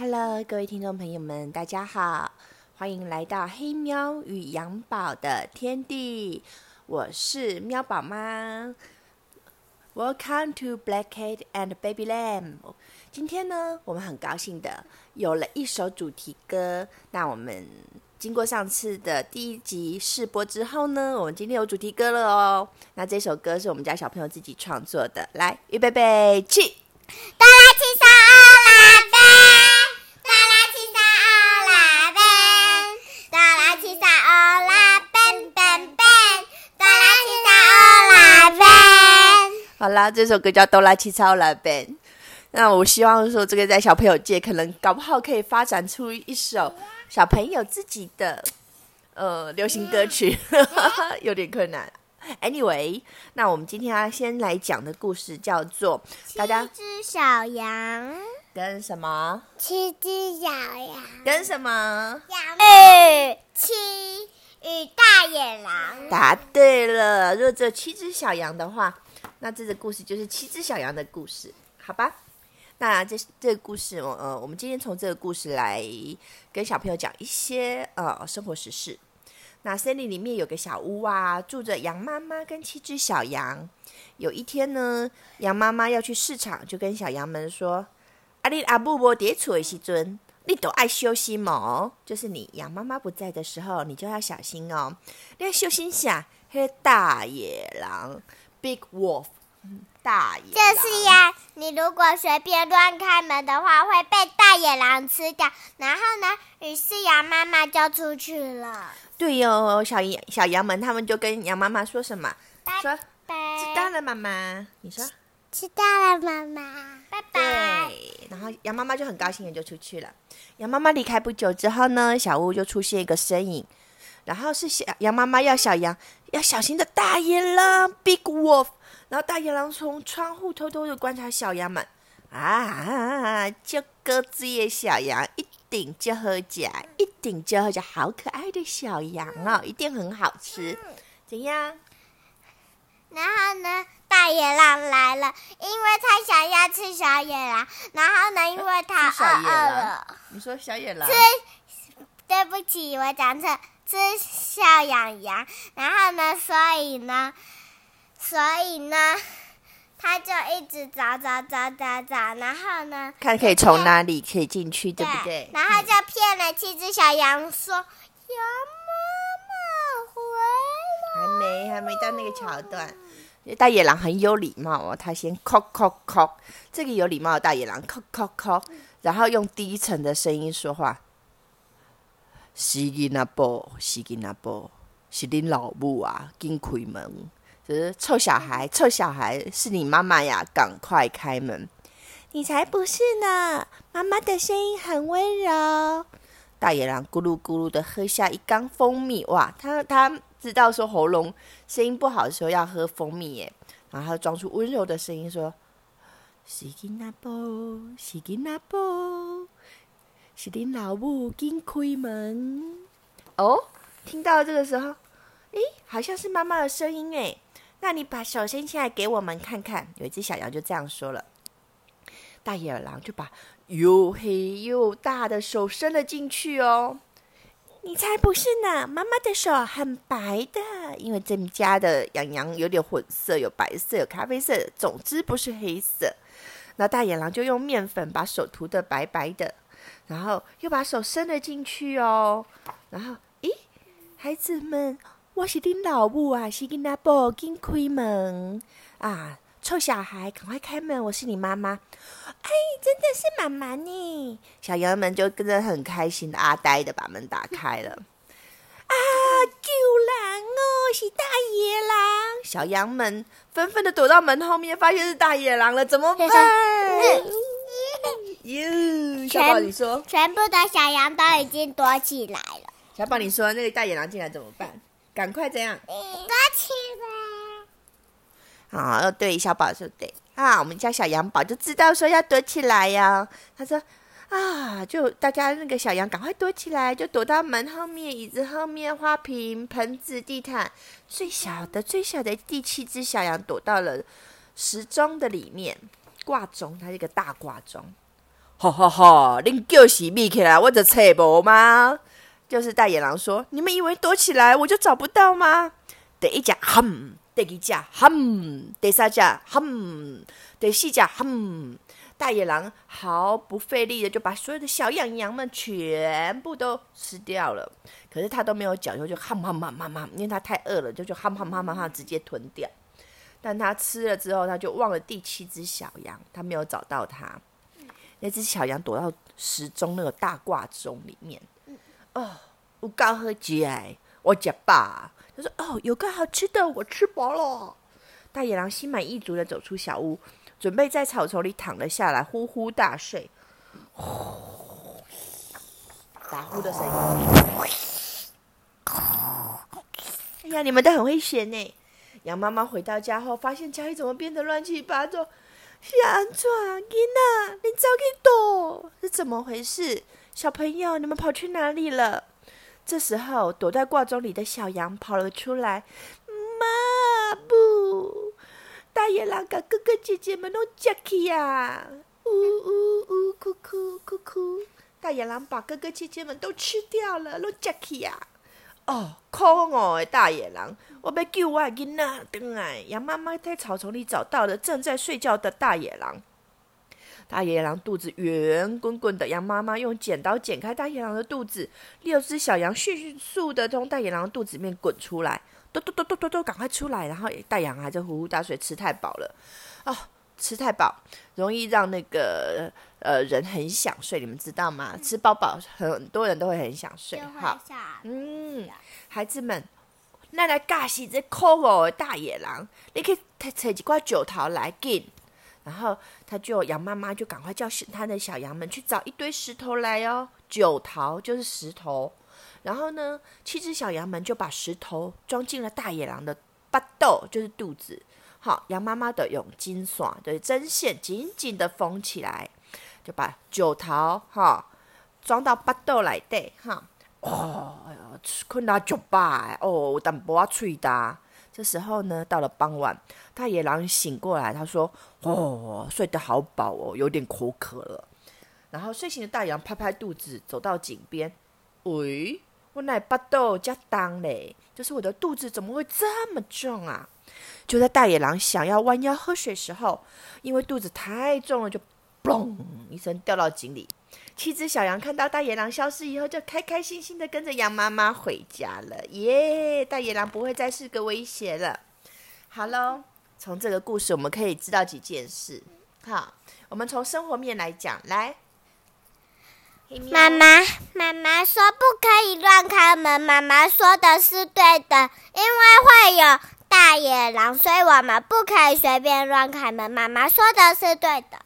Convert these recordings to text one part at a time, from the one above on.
Hello，各位听众朋友们，大家好，欢迎来到黑喵与羊宝的天地，我是喵宝妈。Welcome to Black Cat and Baby Lamb。今天呢，我们很高兴的有了一首主题歌。那我们经过上次的第一集试播之后呢，我们今天有主题歌了哦。那这首歌是我们家小朋友自己创作的。来，预备备，起！哆啦 A 梦啦，这首歌叫《哆啦 A 梦啦贝》。那我希望说，这个在小朋友界可能搞不好可以发展出一首小朋友自己的呃流行歌曲，有点困难。Anyway，那我们今天要先来讲的故事叫做大家七只小羊，跟什么七只小羊，跟什么二七与大野狼。答对了。如果只有七只小羊的话，那这个故事就是七只小羊的故事，好吧？那这这个故事，我呃，我们今天从这个故事来跟小朋友讲一些呃生活实事。那森林里面有个小屋啊，住着羊妈妈跟七只小羊。有一天呢，羊妈妈要去市场，就跟小羊们说：“阿丽阿布伯蝶厝的时尊，你都爱休息嘛？就是你羊妈妈不在的时候，你就要小心哦。你要小心下，嘿大野狼 （Big Wolf）。大野狼就是呀，你如果随便乱开门的话，会被大野狼吃掉。然后呢，于是羊妈妈就出去了。对哟，小羊小羊们他们就跟羊妈妈说什么？说拜知道了，妈妈。你说知道了，妈妈，拜拜。然后羊妈妈就很高兴的就出去了。羊妈妈离开不久之后呢，小屋就出现一个身影，然后是小羊妈妈要小羊要小心的大野狼 （Big Wolf）。然后大野狼从窗户偷偷的观察小羊们，啊，就各自的小羊一顶就喝假，一顶就喝假，好可爱的小羊哦，一定很好吃。怎样？然后呢，大野狼来了，因为他想要吃小野狼。然后呢，因为他饿了，你说小野狼？吃，对不起，我讲错，吃小羊羊。然后呢，所以呢，所以呢，他就一直找找找找找。然后呢，看可以从哪里可以进去，对不对？然后就骗了七只小羊说：“羊妈妈回来。”还没，还没到那个桥段。大野狼很有礼貌哦，他先 c 叩 c 这个有礼貌的大野狼 c 叩 c 然后用低沉的声音说话：“是囡仔宝，是囡仔宝，是恁老母啊，紧开门！就是臭小孩，臭小孩，是你妈妈呀，赶快开门！你才不是呢，妈妈的声音很温柔。”大野狼咕噜咕噜的喝下一缸蜂蜜，哇，他他知道说喉咙声音不好的时候要喝蜂蜜耶，然后他装出温柔的声音说：“是囡仔宝，是囡仔宝，是恁老母紧开门。”哦，听到这个时候，诶，好像是妈妈的声音诶。那你把手伸起来给我们看看。有一只小羊就这样说了，大野狼就把又黑又大的手伸了进去哦。你才不是呢！妈妈的手很白的，因为这们家的羊羊有点混色，有白色，有咖啡色，总之不是黑色。那大野狼就用面粉把手涂的白白的，然后又把手伸了进去哦。然后，咦，孩子们，我是你老母啊，是囡仔宝，紧开门啊！臭小孩，赶快开门！我是你妈妈。哎，真的是妈妈呢！小羊们就跟着很开心的阿呆的把门打开了。啊，救狼哦，是大野狼！小羊们纷纷的躲到门后面，发现是大野狼了，怎么办？哟，小宝，你说，全部的小羊都已经躲起来了，小宝，你说那个大野狼进来怎么办？赶快这样。躲起来。啊，对，小宝说对啊，我们家小羊宝就知道说要躲起来呀。他说啊，就大家那个小羊赶快躲起来，就躲到门后面、椅子后面、花瓶、盆子、地毯。最小的、最小的第七只小羊躲到了时钟的里面挂钟，它是一个大挂钟。哈哈哈！恁就是眯起来，我就找无吗？就是大野狼说：“你们以为躲起来我就找不到吗？”第一只哼，第二只哼，第三只哼，第四只哼。大野狼毫不费力的就把所有的小羊羊们全部都吃掉了。可是他都没有讲究，就哈哈哈哈哈，因为他太饿了，就就哈哈哈哈哈直接吞掉。但他吃了之后，他就忘了第七只小羊，他没有找到它。那只小羊躲到时钟那个大挂钟里面。哦，我刚喝鸡哎，我吃饱。他说：“哦，有个好吃的，我吃饱了。”大野狼心满意足的走出小屋，准备在草丛里躺了下来，呼呼大睡。呼，打呼的声音。哎呀，你们都很会选呢。羊妈妈回到家后，发现家里怎么变得乱七八糟。是安怎？囡仔，你走去躲？是怎么回事？小朋友，你们跑去哪里了？这时候，躲在挂钟里的小羊跑了出来。妈不！大野狼把哥哥姐姐们都夹起呀！呜呜呜！哭哭哭哭！大野狼把哥哥姐姐们都吃掉了，都夹起呀！哦，可恶的大野狼！我要救我囡仔回来。羊妈妈在草丛里找到了正在睡觉的大野狼。大野狼肚子圆滚滚的，羊妈妈用剪刀剪开大野狼的肚子，六只小羊迅速的从大野狼肚子里面滚出来，嘟嘟嘟嘟嘟嘟，赶快出来！然后大羊还在呼呼大睡，吃太饱了哦，吃太饱容易让那个呃人很想睡，你们知道吗？吃饱饱很多人都会很想睡。好，嗯，孩子们，那来尬死这可恶的大野狼，你可以采几块酒桃来给。然后他就羊妈妈就赶快叫他的小羊们去找一堆石头来哦，九桃就是石头。然后呢，七只小羊们就把石头装进了大野狼的巴豆，就是肚子。好，羊妈妈的用金刷的针线紧紧的缝起来，就把九桃哈装到巴豆来对哈。哦，哎呀，困到脚巴哦，但不要吹的。这时候呢，到了傍晚，大野狼醒过来，他说：“哦，睡得好饱哦，有点口渴了。”然后睡醒的大羊拍拍肚子，走到井边，喂，我奶巴豆加当嘞，就是我的肚子怎么会这么重啊？就在大野狼想要弯腰喝水时候，因为肚子太重了，就嘣一声掉到井里。七只小羊看到大野狼消失以后，就开开心心的跟着羊妈妈回家了。耶！大野狼不会再是个威胁了。好喽，从这个故事我们可以知道几件事。好，我们从生活面来讲，来。妈妈，妈妈说不可以乱开门。妈妈说的是对的，因为会有大野狼，所以我们不可以随便乱开门。妈妈说的是对的。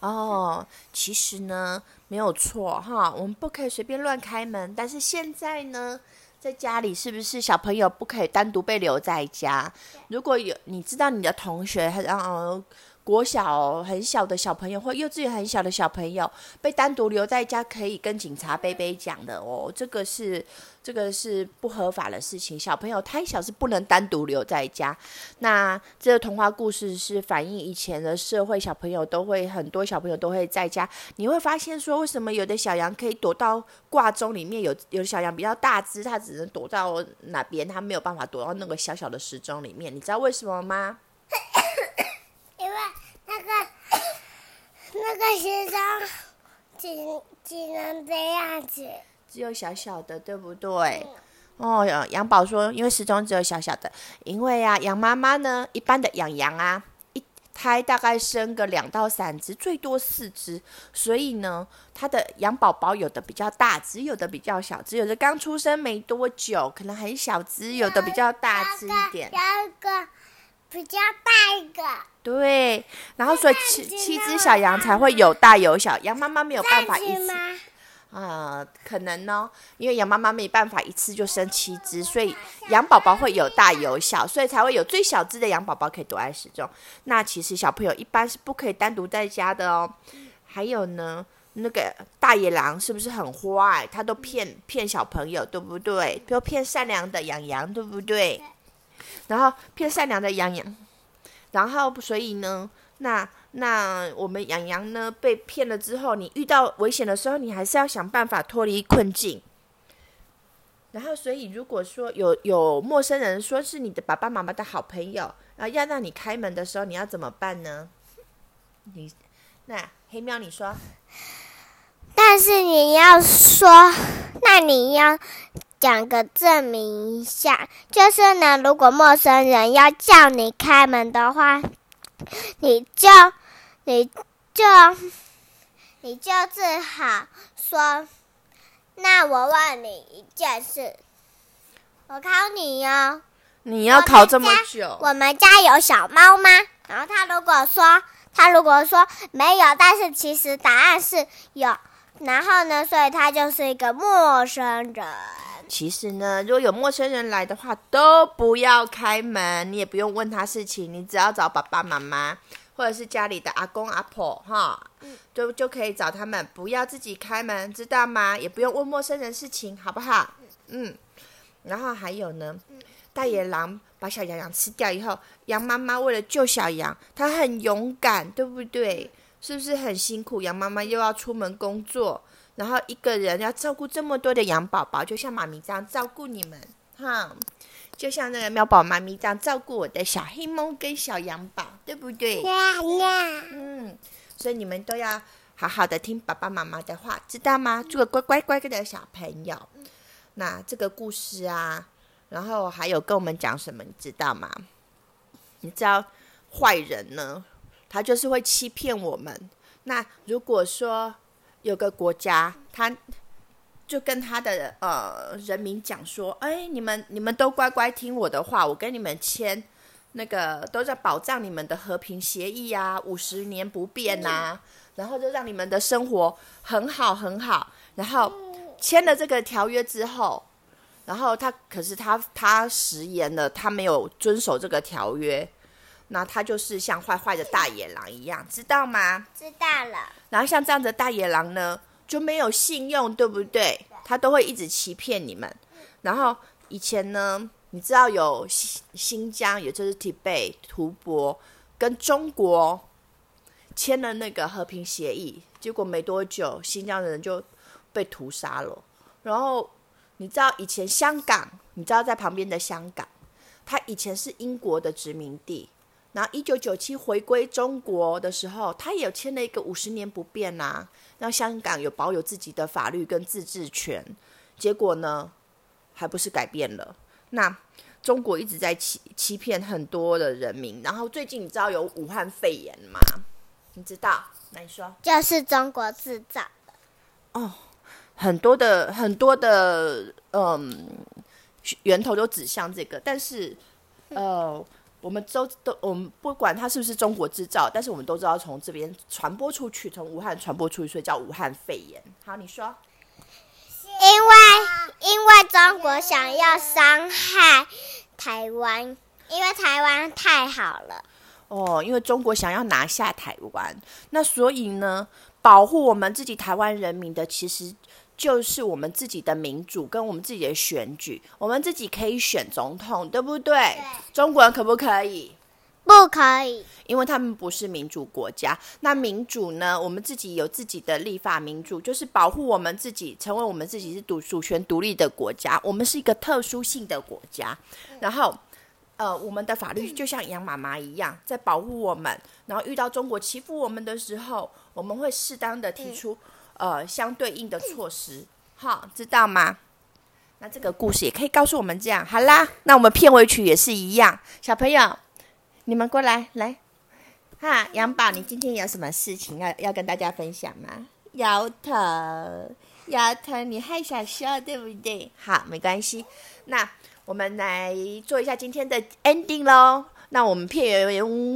哦，其实呢。没有错哈，我们不可以随便乱开门。但是现在呢，在家里是不是小朋友不可以单独被留在家？如果有你知道你的同学，然后。国小很小的小朋友或幼稚园很小的小朋友被单独留在家，可以跟警察贝贝讲的哦。这个是这个是不合法的事情。小朋友太小是不能单独留在家。那这个童话故事是反映以前的社会，小朋友都会很多小朋友都会在家。你会发现说，为什么有的小羊可以躲到挂钟里面？有有的小羊比较大只，它只能躲到哪边？它没有办法躲到那个小小的时钟里面。你知道为什么吗？因为那个那个时钟只只能这样子，只有小小的，对不对？哦，羊宝说，因为时钟只有小小的，因为呀，羊妈妈呢，一般的养羊啊，一胎大概生个两到三只，最多四只，所以呢，它的羊宝宝有的比较大只，有的比较小只，有的刚出生没多久，可能很小只，有的比较大只一点。比较大一个，对，然后所以七七只小羊才会有大有小，羊妈妈没有办法一次，啊，可能呢，因为羊妈妈没办法一次就生七只，所以羊宝宝会有大有小，所以才会有最小只的羊宝宝可以躲在时钟。那其实小朋友一般是不可以单独在家的哦。还有呢，那个大野狼是不是很坏？他都骗骗小朋友，对不对？都骗善良的羊羊，对不对？然后骗善良的羊羊，然后所以呢，那那我们养羊呢被骗了之后，你遇到危险的时候，你还是要想办法脱离困境。然后，所以如果说有有陌生人说是你的爸爸妈妈的好朋友，然后要让你开门的时候，你要怎么办呢？你那黑喵，你说，但是你要说，那你要讲个证明一下，就是呢，如果陌生人要叫你开门的话，你就你就你就只好说，那我问你一件事，我考你哟、你要考这么久，我们家有小猫吗？然后他如果说他如果说没有，但是其实答案是有，然后呢，所以他就是一个陌生人。其实呢，如果有陌生人来的话，都不要开门，你也不用问他事情，你只要找爸爸妈妈或者是家里的阿公阿婆哈，就就可以找他们，不要自己开门，知道吗？也不用问陌生人事情，好不好？嗯，然后还有呢，大野狼把小羊羊吃掉以后，羊妈妈为了救小羊，她很勇敢，对不对？是不是很辛苦？羊妈妈又要出门工作，然后一个人要照顾这么多的羊宝宝，就像妈咪这样照顾你们，哈，就像那个喵宝妈咪这样照顾我的小黑猫跟小羊宝，对不对？呀呀，嗯，所以你们都要好好的听爸爸妈妈的话，知道吗？做个乖乖乖的小朋友。那这个故事啊，然后还有跟我们讲什么，你知道吗？你知道坏人呢，他就是会欺骗我们。那如果说有个国家，他就跟他的呃人民讲说：“哎，你们你们都乖乖听我的话，我跟你们签那个都在保障你们的和平协议啊，五十年不变呐、然后就让你们的生活很好很好。然后签了这个条约之后，然后他可是他他食言了，他没有遵守这个条约，那他就是像坏坏的大野狼一样，知道吗？知道了。然后像这样的大野狼呢，就没有信用，对不对？他都会一直欺骗你们。然后以前呢，你知道有新新疆，也就是 Tibet 吐蕃跟中国签了那个和平协议，结果没多久，新疆的人就被屠杀了。然后你知道以前香港，你知道在旁边的香港，它以前是英国的殖民地。然后一九九七回归中国的时候，他也有签了一个五十年不变呐、让香港有保有自己的法律跟自治权。结果呢，还不是改变了？那中国一直在欺欺骗很多的人民。然后最近你知道有武汉肺炎吗？你知道？那你说就是中国制造哦。很多的很多的嗯源头都指向这个，但是呃。我们都都，我们不管它是不是中国制造，但是我们都知道从这边传播出去，从武汉传播出去，所以叫武汉肺炎。好，你说。因为因为中国想要伤害台湾，因为台湾太好了。哦，因为中国想要拿下台湾，那所以呢，保护我们自己台湾人民的，其实就是我们自己的民主跟我们自己的选举，我们自己可以选总统，对不对？中国人可不可以？不可以，因为他们不是民主国家。那民主呢？我们自己有自己的立法民主，就是保护我们自己，成为我们自己是独主权独立的国家。我们是一个特殊性的国家，然后。呃，我们的法律就像杨妈妈一样，在保护我们。然后遇到中国欺负我们的时候，我们会适当的提出、呃相对应的措施，好，知道吗？那这个故事也可以告诉我们这样。好啦，那我们片尾曲也是一样，小朋友，你们过来，来，哈，杨宝，你今天有什么事情要要跟大家分享吗？摇头，摇头，你还想笑对不对？好，没关系。那我们来做一下今天的 ending 喽。那我们片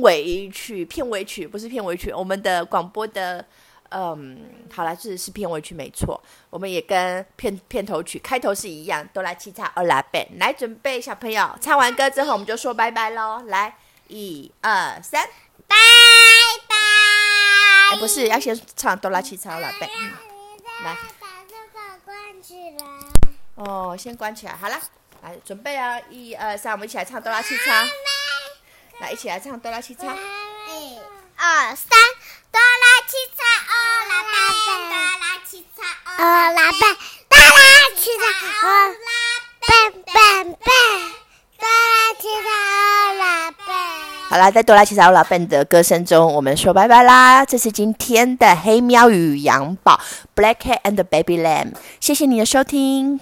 尾曲，片尾曲不是片尾曲，我们的广播的，嗯，好了，是是片尾曲没错。我们也跟片片头曲开头是一样，哆啦七叉欧拉贝。来，准备小朋友，唱完歌之后我们就说拜拜喽。来，一二三，拜拜。哎，不是，要先唱哆啦七叉欧拉贝。嗯来把这个关起来。哦，先关起来，好了，来准备啊，一二三，我们一起来唱哆啦七叉。来，一起来唱哆啦七叉。一、二、二三，哆啦七彩欧啦笨，哆啦七彩欧啦笨，笨笨，哆啦七彩欧啦笨。好啦，在哆啦 A 梦老笨的歌声中，我们说拜拜啦！这是今天的黑喵与羊宝 （Black Cat and Baby Lamb），谢谢你的收听。